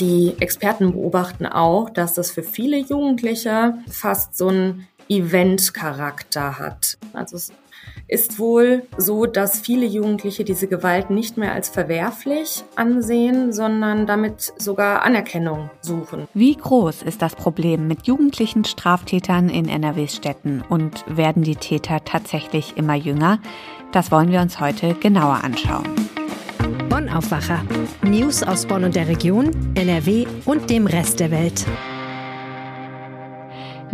Die Experten beobachten auch, dass das für viele Jugendliche fast so ein Event-Charakter hat. Also es ist wohl so, dass viele Jugendliche diese Gewalt nicht mehr als verwerflich ansehen, sondern damit sogar Anerkennung suchen. Wie groß ist das Problem mit jugendlichen Straftätern in NRW-Städten und werden die Täter tatsächlich immer jünger? Das wollen wir uns heute genauer anschauen. Aufwacher. News aus Bonn und der Region, NRW und dem Rest der Welt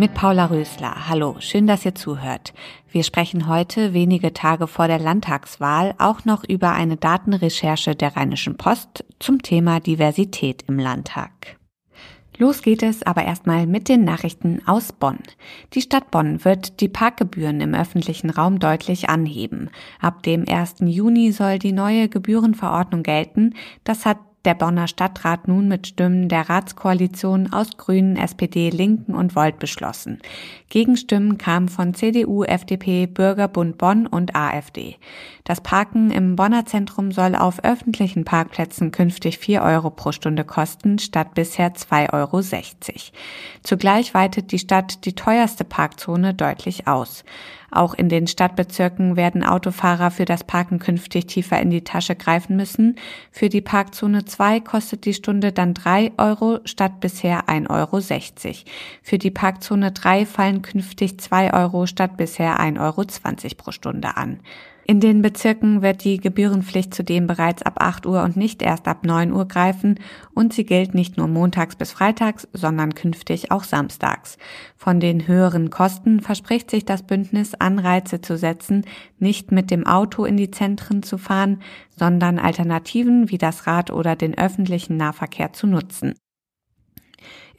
mit Paula Rösler. Hallo, schön, dass ihr zuhört. Wir sprechen heute, wenige Tage vor der Landtagswahl, auch noch über eine Datenrecherche der Rheinischen Post zum Thema Diversität im Landtag. Los geht es aber erstmal mit den Nachrichten aus Bonn. Die Stadt Bonn wird die Parkgebühren im öffentlichen Raum deutlich anheben. Ab dem 1. Juni soll die neue Gebührenverordnung gelten. Das hat der Bonner Stadtrat nun mit Stimmen der Ratskoalition aus Grünen, SPD, Linken und Volt beschlossen. Gegenstimmen kamen von CDU, FDP, Bürgerbund Bonn und AfD. Das Parken im Bonner Zentrum soll auf öffentlichen Parkplätzen künftig 4 Euro pro Stunde kosten, statt bisher 2,60 Euro. Zugleich weitet die Stadt die teuerste Parkzone deutlich aus. Auch in den Stadtbezirken werden Autofahrer für das Parken künftig tiefer in die Tasche greifen müssen. Für die Parkzone 2 kostet die Stunde dann 3 Euro statt bisher 1,60 Euro. Für die Parkzone 3 fallen künftig 2 Euro statt bisher 1,20 Euro pro Stunde an. In den Bezirken wird die Gebührenpflicht zudem bereits ab 8 Uhr und nicht erst ab 9 Uhr greifen und sie gilt nicht nur montags bis freitags, sondern künftig auch samstags. Von den höheren Kosten verspricht sich das Bündnis Anreize zu setzen, nicht mit dem Auto in die Zentren zu fahren, sondern Alternativen wie das Rad oder den öffentlichen Nahverkehr zu nutzen.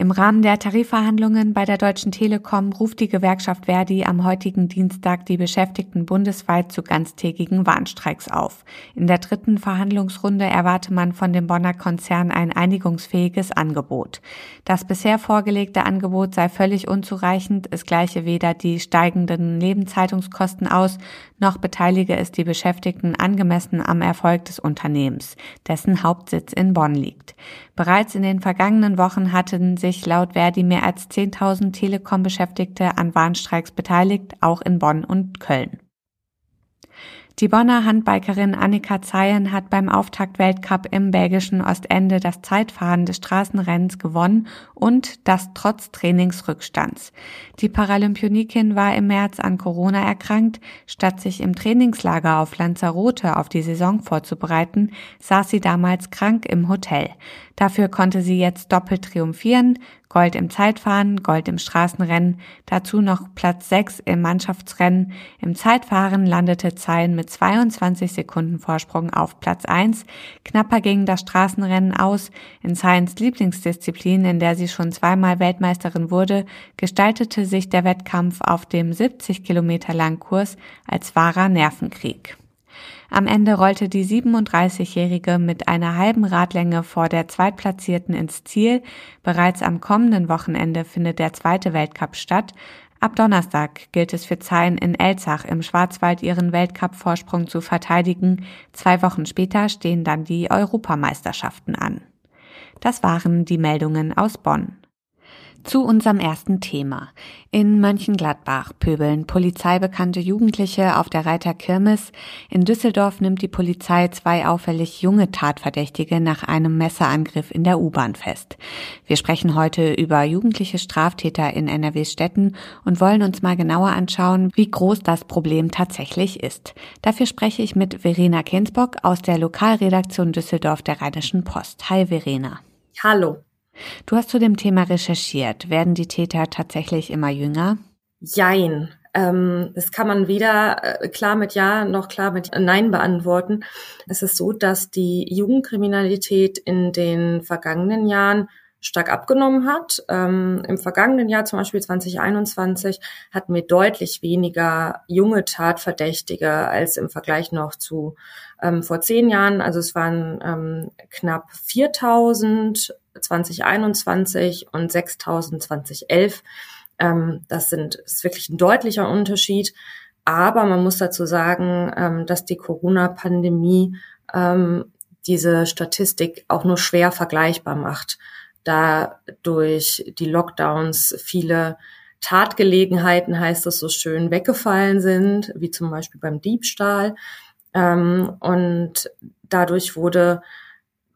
Im Rahmen der Tarifverhandlungen bei der Deutschen Telekom ruft die Gewerkschaft Verdi am heutigen Dienstag die Beschäftigten bundesweit zu ganztägigen Warnstreiks auf. In der dritten Verhandlungsrunde erwarte man von dem Bonner Konzern ein einigungsfähiges Angebot. Das bisher vorgelegte Angebot sei völlig unzureichend, es gleiche weder die steigenden Lebenshaltungskosten aus, noch beteilige es die Beschäftigten angemessen am Erfolg des Unternehmens, dessen Hauptsitz in Bonn liegt. Bereits in den vergangenen Wochen hatten sich laut Verdi mehr als 10.000 Telekom-Beschäftigte an Warnstreiks beteiligt, auch in Bonn und Köln. Die Bonner Handbikerin Annika Zeyen hat beim Auftakt-Weltcup im belgischen Ostende das Zeitfahren des Straßenrennens gewonnen und das trotz Trainingsrückstands. Die Paralympionikin war im März an Corona erkrankt. Statt sich im Trainingslager auf Lanzarote auf die Saison vorzubereiten, saß sie damals krank im Hotel. Dafür konnte sie jetzt doppelt triumphieren, Gold im Zeitfahren, Gold im Straßenrennen, dazu noch Platz 6 im Mannschaftsrennen. Im Zeitfahren landete Zein mit 22 Sekunden Vorsprung auf Platz 1. Knapper ging das Straßenrennen aus. In Zeins Lieblingsdisziplin, in der sie schon zweimal Weltmeisterin wurde, gestaltete sich der Wettkampf auf dem 70 Kilometer langen Kurs als wahrer Nervenkrieg. Am Ende rollte die 37-Jährige mit einer halben Radlänge vor der Zweitplatzierten ins Ziel. Bereits am kommenden Wochenende findet der zweite Weltcup statt. Ab Donnerstag gilt es für Zein in Elzach im Schwarzwald ihren Weltcup-Vorsprung zu verteidigen. Zwei Wochen später stehen dann die Europameisterschaften an. Das waren die Meldungen aus Bonn. Zu unserem ersten Thema. In Mönchengladbach pöbeln polizeibekannte Jugendliche auf der Reiter Kirmes. In Düsseldorf nimmt die Polizei zwei auffällig junge Tatverdächtige nach einem Messerangriff in der U-Bahn fest. Wir sprechen heute über jugendliche Straftäter in NRW-Städten und wollen uns mal genauer anschauen, wie groß das Problem tatsächlich ist. Dafür spreche ich mit Verena Kensbock aus der Lokalredaktion Düsseldorf der Rheinischen Post. Hi Verena. Hallo. Du hast zu dem Thema recherchiert. Werden die Täter tatsächlich immer jünger? Jein. Ähm, das kann man weder äh, klar mit Ja noch klar mit Nein beantworten. Es ist so, dass die Jugendkriminalität in den vergangenen Jahren stark abgenommen hat. Ähm, Im vergangenen Jahr, zum Beispiel 2021, hatten wir deutlich weniger junge Tatverdächtige als im Vergleich noch zu ähm, vor zehn Jahren. Also es waren ähm, knapp 4000 2021 und 6000 2011. Ähm, das sind, ist wirklich ein deutlicher Unterschied. Aber man muss dazu sagen, ähm, dass die Corona-Pandemie ähm, diese Statistik auch nur schwer vergleichbar macht, da durch die Lockdowns viele Tatgelegenheiten, heißt es so schön, weggefallen sind, wie zum Beispiel beim Diebstahl. Ähm, und dadurch wurde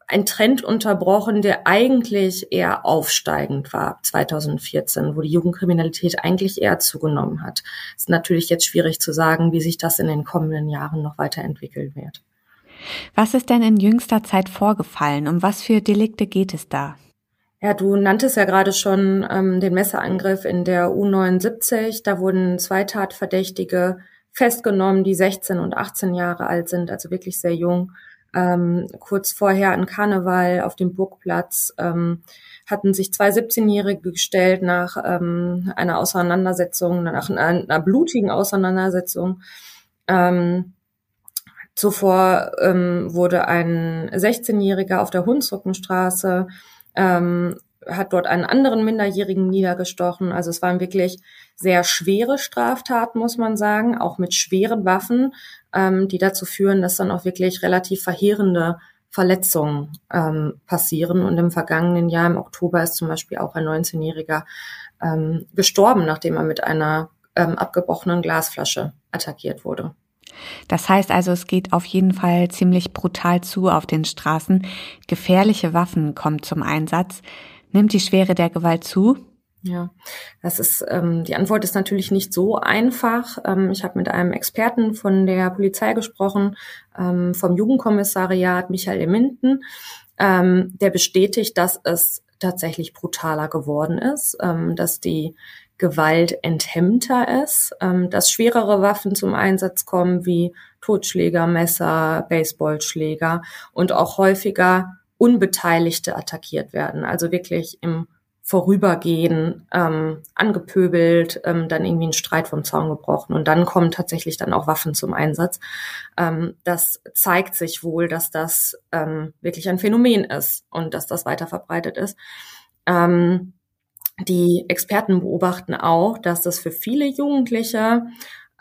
ein Trend unterbrochen, der eigentlich eher aufsteigend war 2014, wo die Jugendkriminalität eigentlich eher zugenommen hat. Es ist natürlich jetzt schwierig zu sagen, wie sich das in den kommenden Jahren noch weiterentwickeln wird. Was ist denn in jüngster Zeit vorgefallen? Um was für Delikte geht es da? Ja, du nanntest ja gerade schon ähm, den Messerangriff in der U79. Da wurden zwei Tatverdächtige festgenommen, die 16 und 18 Jahre alt sind, also wirklich sehr jung. Ähm, kurz vorher an Karneval auf dem Burgplatz ähm, hatten sich zwei 17-Jährige gestellt nach ähm, einer Auseinandersetzung, nach einer, einer blutigen Auseinandersetzung. Ähm, zuvor ähm, wurde ein 16-Jähriger auf der Hunsrückenstraße ähm, hat dort einen anderen Minderjährigen niedergestochen. Also es waren wirklich sehr schwere Straftaten, muss man sagen, auch mit schweren Waffen, ähm, die dazu führen, dass dann auch wirklich relativ verheerende Verletzungen ähm, passieren. Und im vergangenen Jahr, im Oktober, ist zum Beispiel auch ein 19-Jähriger ähm, gestorben, nachdem er mit einer ähm, abgebrochenen Glasflasche attackiert wurde. Das heißt also, es geht auf jeden Fall ziemlich brutal zu auf den Straßen. Gefährliche Waffen kommen zum Einsatz. Nimmt die Schwere der Gewalt zu? Ja, das ist ähm, die Antwort ist natürlich nicht so einfach. Ähm, ich habe mit einem Experten von der Polizei gesprochen, ähm, vom Jugendkommissariat Michael Minden. Ähm, der bestätigt, dass es tatsächlich brutaler geworden ist, ähm, dass die Gewalt enthemmter ist, ähm, dass schwerere Waffen zum Einsatz kommen wie Totschläger, Messer, Baseballschläger und auch häufiger Unbeteiligte attackiert werden. Also wirklich im Vorübergehen ähm, angepöbelt, ähm, dann irgendwie ein Streit vom Zaun gebrochen und dann kommen tatsächlich dann auch Waffen zum Einsatz. Ähm, das zeigt sich wohl, dass das ähm, wirklich ein Phänomen ist und dass das weiter verbreitet ist. Ähm, die Experten beobachten auch, dass das für viele Jugendliche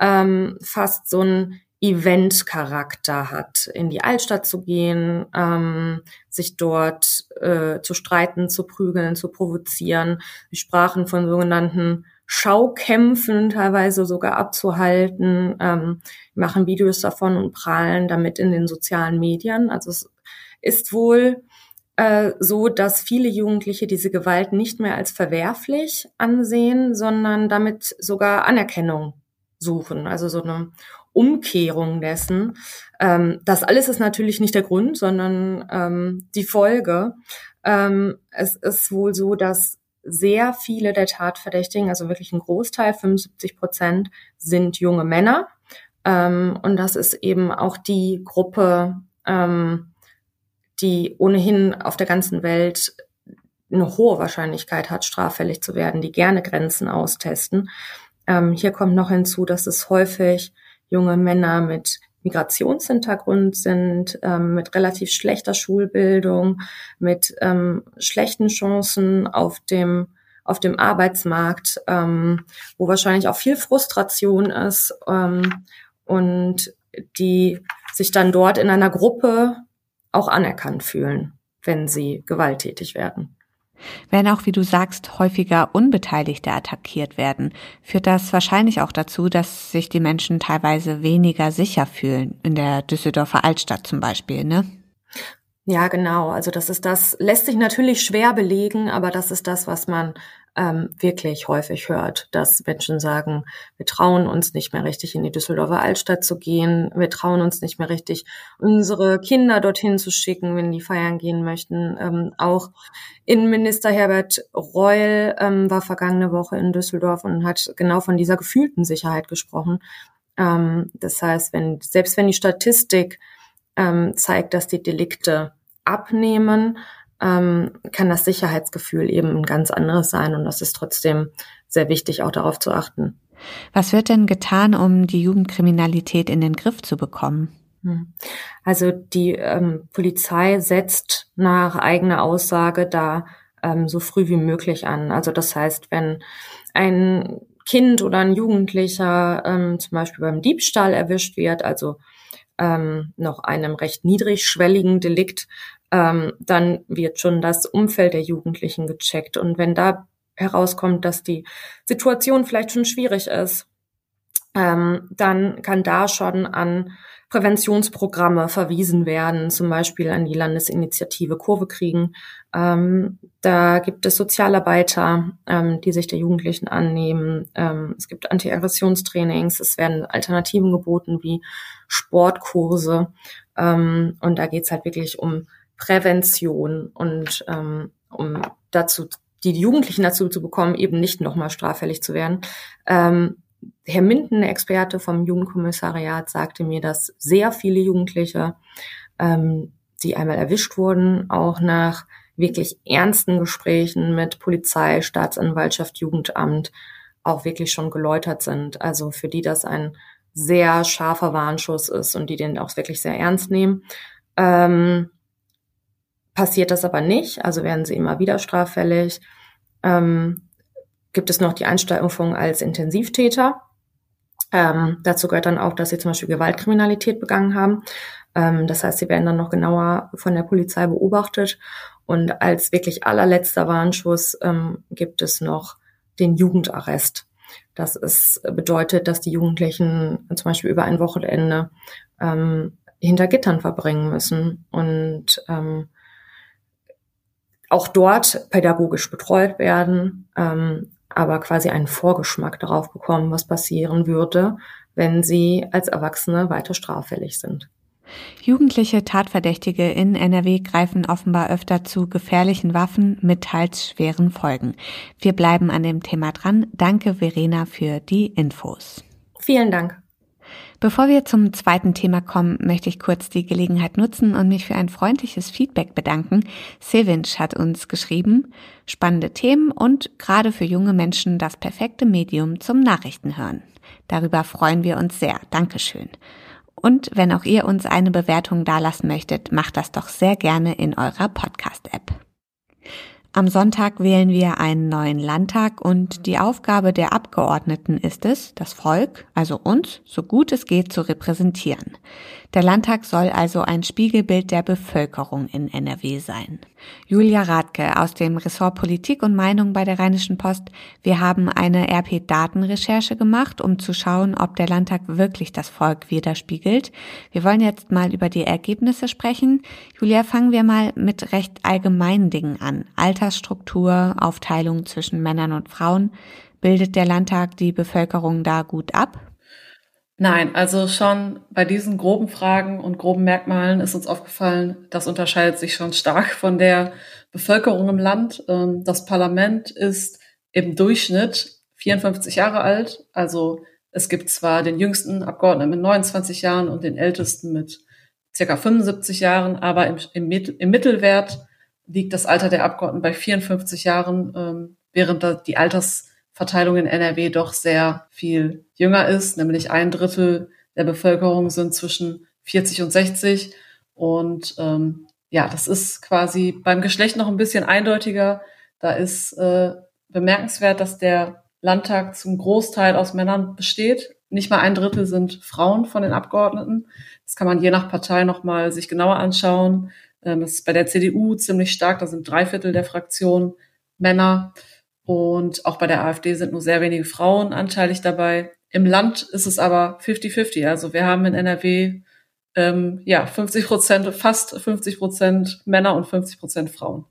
ähm, fast so ein Event-Charakter hat, in die Altstadt zu gehen, ähm, sich dort äh, zu streiten, zu prügeln, zu provozieren. Wir sprachen von sogenannten Schaukämpfen teilweise sogar abzuhalten, ähm, machen Videos davon und prahlen damit in den sozialen Medien. Also es ist wohl äh, so, dass viele Jugendliche diese Gewalt nicht mehr als verwerflich ansehen, sondern damit sogar Anerkennung suchen. Also so eine Umkehrung dessen. Ähm, das alles ist natürlich nicht der Grund, sondern ähm, die Folge. Ähm, es ist wohl so, dass sehr viele der Tatverdächtigen, also wirklich ein Großteil, 75 Prozent, sind junge Männer. Ähm, und das ist eben auch die Gruppe, ähm, die ohnehin auf der ganzen Welt eine hohe Wahrscheinlichkeit hat, straffällig zu werden, die gerne Grenzen austesten. Ähm, hier kommt noch hinzu, dass es häufig junge Männer mit Migrationshintergrund sind, ähm, mit relativ schlechter Schulbildung, mit ähm, schlechten Chancen auf dem auf dem Arbeitsmarkt, ähm, wo wahrscheinlich auch viel Frustration ist ähm, und die sich dann dort in einer Gruppe auch anerkannt fühlen, wenn sie gewalttätig werden. Wenn auch, wie du sagst, häufiger Unbeteiligte attackiert werden, führt das wahrscheinlich auch dazu, dass sich die Menschen teilweise weniger sicher fühlen, in der Düsseldorfer Altstadt zum Beispiel, ne? Ja, genau. Also das ist das, lässt sich natürlich schwer belegen, aber das ist das, was man ähm, wirklich häufig hört, dass Menschen sagen, wir trauen uns nicht mehr richtig in die Düsseldorfer Altstadt zu gehen, wir trauen uns nicht mehr richtig, unsere Kinder dorthin zu schicken, wenn die feiern gehen möchten. Ähm, auch Innenminister Herbert Reul ähm, war vergangene Woche in Düsseldorf und hat genau von dieser gefühlten Sicherheit gesprochen. Ähm, das heißt, wenn selbst wenn die Statistik ähm, zeigt, dass die Delikte abnehmen, ähm, kann das Sicherheitsgefühl eben ein ganz anderes sein. Und das ist trotzdem sehr wichtig, auch darauf zu achten. Was wird denn getan, um die Jugendkriminalität in den Griff zu bekommen? Hm. Also die ähm, Polizei setzt nach eigener Aussage da ähm, so früh wie möglich an. Also das heißt, wenn ein Kind oder ein Jugendlicher ähm, zum Beispiel beim Diebstahl erwischt wird, also ähm, noch einem recht niedrigschwelligen Delikt, ähm, dann wird schon das Umfeld der Jugendlichen gecheckt. Und wenn da herauskommt, dass die Situation vielleicht schon schwierig ist, ähm, dann kann da schon an Präventionsprogramme verwiesen werden, zum Beispiel an die Landesinitiative Kurve kriegen. Ähm, da gibt es Sozialarbeiter, ähm, die sich der Jugendlichen annehmen. Ähm, es gibt Anti-Aggressionstrainings. Es werden Alternativen geboten wie Sportkurse. Ähm, und da geht's halt wirklich um Prävention und ähm, um dazu die Jugendlichen dazu zu bekommen, eben nicht nochmal straffällig zu werden. Ähm, Herr Minden, Experte vom Jugendkommissariat, sagte mir, dass sehr viele Jugendliche, ähm, die einmal erwischt wurden, auch nach wirklich ernsten Gesprächen mit Polizei, Staatsanwaltschaft, Jugendamt auch wirklich schon geläutert sind. Also für die das ein sehr scharfer Warnschuss ist und die den auch wirklich sehr ernst nehmen. Ähm, passiert das aber nicht, also werden sie immer wieder straffällig. Ähm, gibt es noch die Einstufung als Intensivtäter. Ähm, dazu gehört dann auch, dass sie zum Beispiel Gewaltkriminalität begangen haben. Ähm, das heißt, sie werden dann noch genauer von der Polizei beobachtet. Und als wirklich allerletzter Warnschuss ähm, gibt es noch den Jugendarrest. Das ist, bedeutet, dass die Jugendlichen zum Beispiel über ein Wochenende ähm, hinter Gittern verbringen müssen und ähm, auch dort pädagogisch betreut werden, ähm, aber quasi einen Vorgeschmack darauf bekommen, was passieren würde, wenn sie als Erwachsene weiter straffällig sind. Jugendliche Tatverdächtige in NRW greifen offenbar öfter zu gefährlichen Waffen mit teils schweren Folgen. Wir bleiben an dem Thema dran. Danke, Verena, für die Infos. Vielen Dank. Bevor wir zum zweiten Thema kommen, möchte ich kurz die Gelegenheit nutzen und mich für ein freundliches Feedback bedanken. Silvinch hat uns geschrieben, spannende Themen und gerade für junge Menschen das perfekte Medium zum Nachrichtenhören. Darüber freuen wir uns sehr. Dankeschön. Und wenn auch ihr uns eine Bewertung dalassen möchtet, macht das doch sehr gerne in eurer Podcast-App. Am Sonntag wählen wir einen neuen Landtag und die Aufgabe der Abgeordneten ist es, das Volk, also uns, so gut es geht zu repräsentieren. Der Landtag soll also ein Spiegelbild der Bevölkerung in NRW sein. Julia Radke aus dem Ressort Politik und Meinung bei der Rheinischen Post. Wir haben eine RP-Datenrecherche gemacht, um zu schauen, ob der Landtag wirklich das Volk widerspiegelt. Wir wollen jetzt mal über die Ergebnisse sprechen. Julia, fangen wir mal mit recht allgemeinen Dingen an. Altersstruktur, Aufteilung zwischen Männern und Frauen. Bildet der Landtag die Bevölkerung da gut ab? Nein, also schon bei diesen groben Fragen und groben Merkmalen ist uns aufgefallen, das unterscheidet sich schon stark von der Bevölkerung im Land. Ähm, das Parlament ist im Durchschnitt 54 Jahre alt. Also es gibt zwar den jüngsten Abgeordneten mit 29 Jahren und den ältesten mit circa 75 Jahren, aber im, im, im Mittelwert liegt das Alter der Abgeordneten bei 54 Jahren, ähm, während die Alters Verteilung in NRW doch sehr viel jünger ist, nämlich ein Drittel der Bevölkerung sind zwischen 40 und 60. Und ähm, ja, das ist quasi beim Geschlecht noch ein bisschen eindeutiger. Da ist äh, bemerkenswert, dass der Landtag zum Großteil aus Männern besteht. Nicht mal ein Drittel sind Frauen von den Abgeordneten. Das kann man je nach Partei nochmal sich genauer anschauen. Ähm, das ist bei der CDU ziemlich stark. Da sind drei Viertel der Fraktion Männer. Und auch bei der AfD sind nur sehr wenige Frauen anteilig dabei. Im Land ist es aber 50-50. Also wir haben in NRW ähm, ja 50 Prozent, fast 50 Prozent Männer und 50 Prozent Frauen.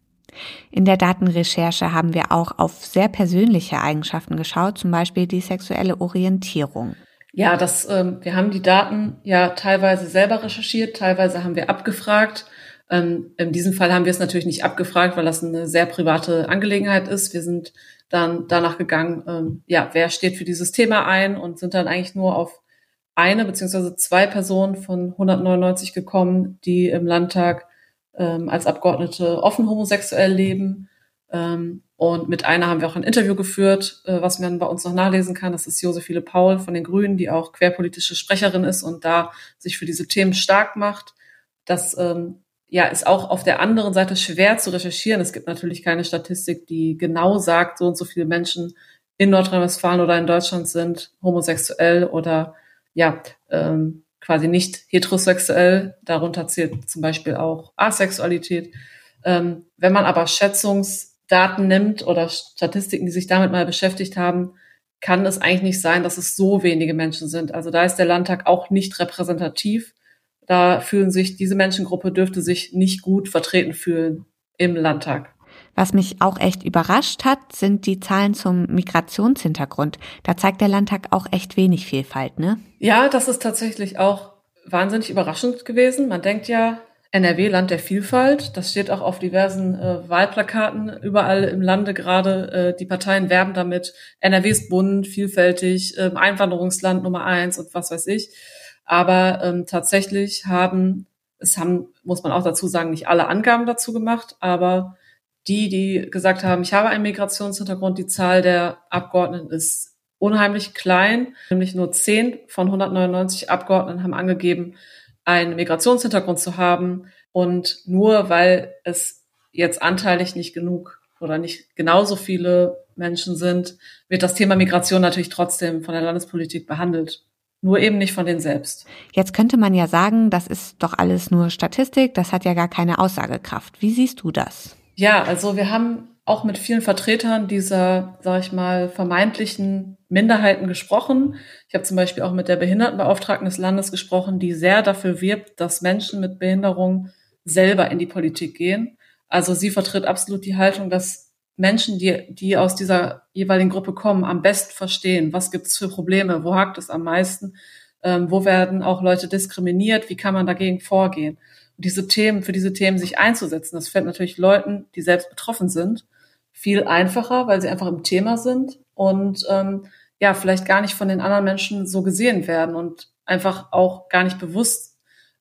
In der Datenrecherche haben wir auch auf sehr persönliche Eigenschaften geschaut, zum Beispiel die sexuelle Orientierung. Ja, das, ähm, wir haben die Daten ja teilweise selber recherchiert, teilweise haben wir abgefragt. Ähm, in diesem Fall haben wir es natürlich nicht abgefragt, weil das eine sehr private Angelegenheit ist. Wir sind dann danach gegangen, ähm, ja, wer steht für dieses Thema ein und sind dann eigentlich nur auf eine beziehungsweise zwei Personen von 199 gekommen, die im Landtag ähm, als Abgeordnete offen homosexuell leben. Und mit einer haben wir auch ein Interview geführt, äh, was man bei uns noch nachlesen kann. Das ist Josephine Paul von den Grünen, die auch querpolitische Sprecherin ist und da sich für diese Themen stark macht. Das ähm, ja, ist auch auf der anderen Seite schwer zu recherchieren. Es gibt natürlich keine Statistik, die genau sagt, so und so viele Menschen in Nordrhein-Westfalen oder in Deutschland sind homosexuell oder ja, ähm, quasi nicht heterosexuell. Darunter zählt zum Beispiel auch Asexualität. Ähm, wenn man aber Schätzungsdaten nimmt oder Statistiken, die sich damit mal beschäftigt haben, kann es eigentlich nicht sein, dass es so wenige Menschen sind. Also da ist der Landtag auch nicht repräsentativ. Da fühlen sich, diese Menschengruppe dürfte sich nicht gut vertreten fühlen im Landtag. Was mich auch echt überrascht hat, sind die Zahlen zum Migrationshintergrund. Da zeigt der Landtag auch echt wenig Vielfalt, ne? Ja, das ist tatsächlich auch wahnsinnig überraschend gewesen. Man denkt ja, NRW, Land der Vielfalt. Das steht auch auf diversen äh, Wahlplakaten überall im Lande gerade. Äh, die Parteien werben damit. NRW ist bunt, vielfältig, äh, Einwanderungsland Nummer eins und was weiß ich. Aber ähm, tatsächlich haben, es haben, muss man auch dazu sagen, nicht alle Angaben dazu gemacht, aber die, die gesagt haben, ich habe einen Migrationshintergrund, die Zahl der Abgeordneten ist unheimlich klein, nämlich nur 10 von 199 Abgeordneten haben angegeben, einen Migrationshintergrund zu haben. Und nur weil es jetzt anteilig nicht genug oder nicht genauso viele Menschen sind, wird das Thema Migration natürlich trotzdem von der Landespolitik behandelt. Nur eben nicht von denen selbst. Jetzt könnte man ja sagen, das ist doch alles nur Statistik, das hat ja gar keine Aussagekraft. Wie siehst du das? Ja, also wir haben auch mit vielen Vertretern dieser, sag ich mal, vermeintlichen Minderheiten gesprochen. Ich habe zum Beispiel auch mit der Behindertenbeauftragten des Landes gesprochen, die sehr dafür wirbt, dass Menschen mit Behinderung selber in die Politik gehen. Also sie vertritt absolut die Haltung, dass Menschen, die, die aus dieser jeweiligen Gruppe kommen, am besten verstehen, was gibt es für Probleme, wo hakt es am meisten, ähm, wo werden auch Leute diskriminiert, wie kann man dagegen vorgehen diese Themen, für diese Themen sich einzusetzen. Das fällt natürlich Leuten, die selbst betroffen sind, viel einfacher, weil sie einfach im Thema sind und ähm, ja, vielleicht gar nicht von den anderen Menschen so gesehen werden und einfach auch gar nicht bewusst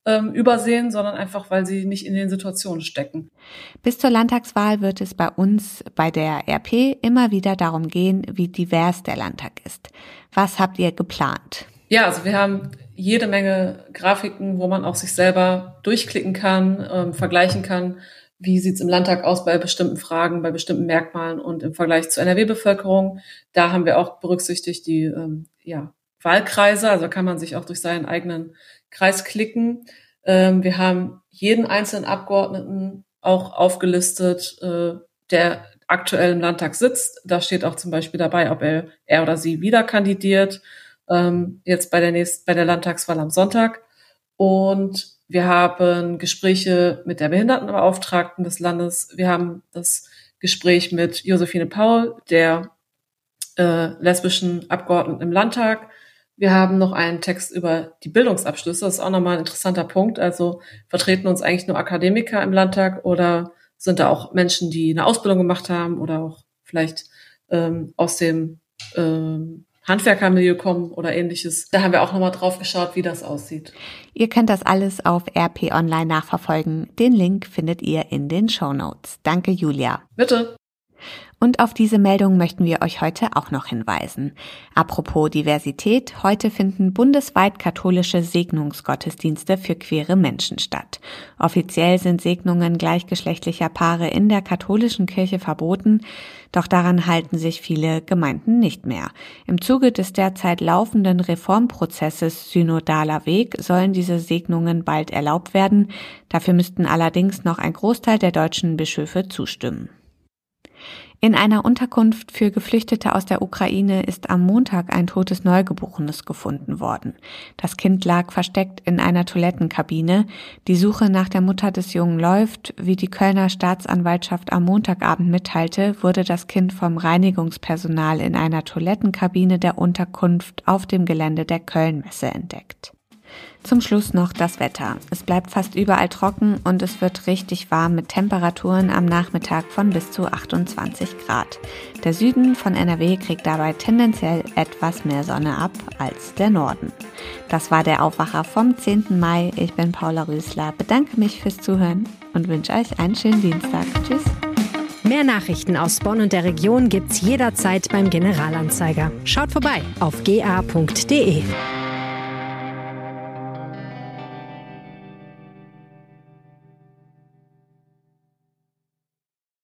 ähm, übersehen, sondern einfach, weil sie nicht in den Situationen stecken. Bis zur Landtagswahl wird es bei uns bei der RP immer wieder darum gehen, wie divers der Landtag ist. Was habt ihr geplant? Ja, also wir haben jede Menge Grafiken, wo man auch sich selber durchklicken kann, ähm, vergleichen kann, wie sieht's im Landtag aus bei bestimmten Fragen, bei bestimmten Merkmalen und im Vergleich zur NRW-Bevölkerung. Da haben wir auch berücksichtigt die ähm, ja, Wahlkreise, also kann man sich auch durch seinen eigenen Kreis klicken. Ähm, wir haben jeden einzelnen Abgeordneten auch aufgelistet, äh, der aktuell im Landtag sitzt. Da steht auch zum Beispiel dabei, ob er, er oder sie wieder kandidiert ähm, jetzt bei der nächsten, bei der Landtagswahl am Sonntag. Und wir haben Gespräche mit der Behindertenbeauftragten des Landes. Wir haben das Gespräch mit Josephine Paul, der äh, lesbischen Abgeordneten im Landtag. Wir haben noch einen Text über die Bildungsabschlüsse. Das ist auch nochmal ein interessanter Punkt. Also vertreten uns eigentlich nur Akademiker im Landtag oder sind da auch Menschen, die eine Ausbildung gemacht haben oder auch vielleicht ähm, aus dem ähm, Handwerkermilieu kommen oder ähnliches. Da haben wir auch nochmal drauf geschaut, wie das aussieht. Ihr könnt das alles auf RP Online nachverfolgen. Den Link findet ihr in den Show Notes. Danke, Julia. Bitte. Und auf diese Meldung möchten wir euch heute auch noch hinweisen. Apropos Diversität, heute finden bundesweit katholische Segnungsgottesdienste für queere Menschen statt. Offiziell sind Segnungen gleichgeschlechtlicher Paare in der katholischen Kirche verboten, doch daran halten sich viele Gemeinden nicht mehr. Im Zuge des derzeit laufenden Reformprozesses Synodaler Weg sollen diese Segnungen bald erlaubt werden. Dafür müssten allerdings noch ein Großteil der deutschen Bischöfe zustimmen. In einer Unterkunft für Geflüchtete aus der Ukraine ist am Montag ein totes Neugeborenes gefunden worden. Das Kind lag versteckt in einer Toilettenkabine. Die Suche nach der Mutter des Jungen läuft. Wie die Kölner Staatsanwaltschaft am Montagabend mitteilte, wurde das Kind vom Reinigungspersonal in einer Toilettenkabine der Unterkunft auf dem Gelände der Kölnmesse entdeckt. Zum Schluss noch das Wetter. Es bleibt fast überall trocken und es wird richtig warm mit Temperaturen am Nachmittag von bis zu 28 Grad. Der Süden von NRW kriegt dabei tendenziell etwas mehr Sonne ab als der Norden. Das war der Aufwacher vom 10. Mai. Ich bin Paula Rösler, bedanke mich fürs Zuhören und wünsche euch einen schönen Dienstag. Tschüss. Mehr Nachrichten aus Bonn und der Region gibt's jederzeit beim Generalanzeiger. Schaut vorbei auf ga.de.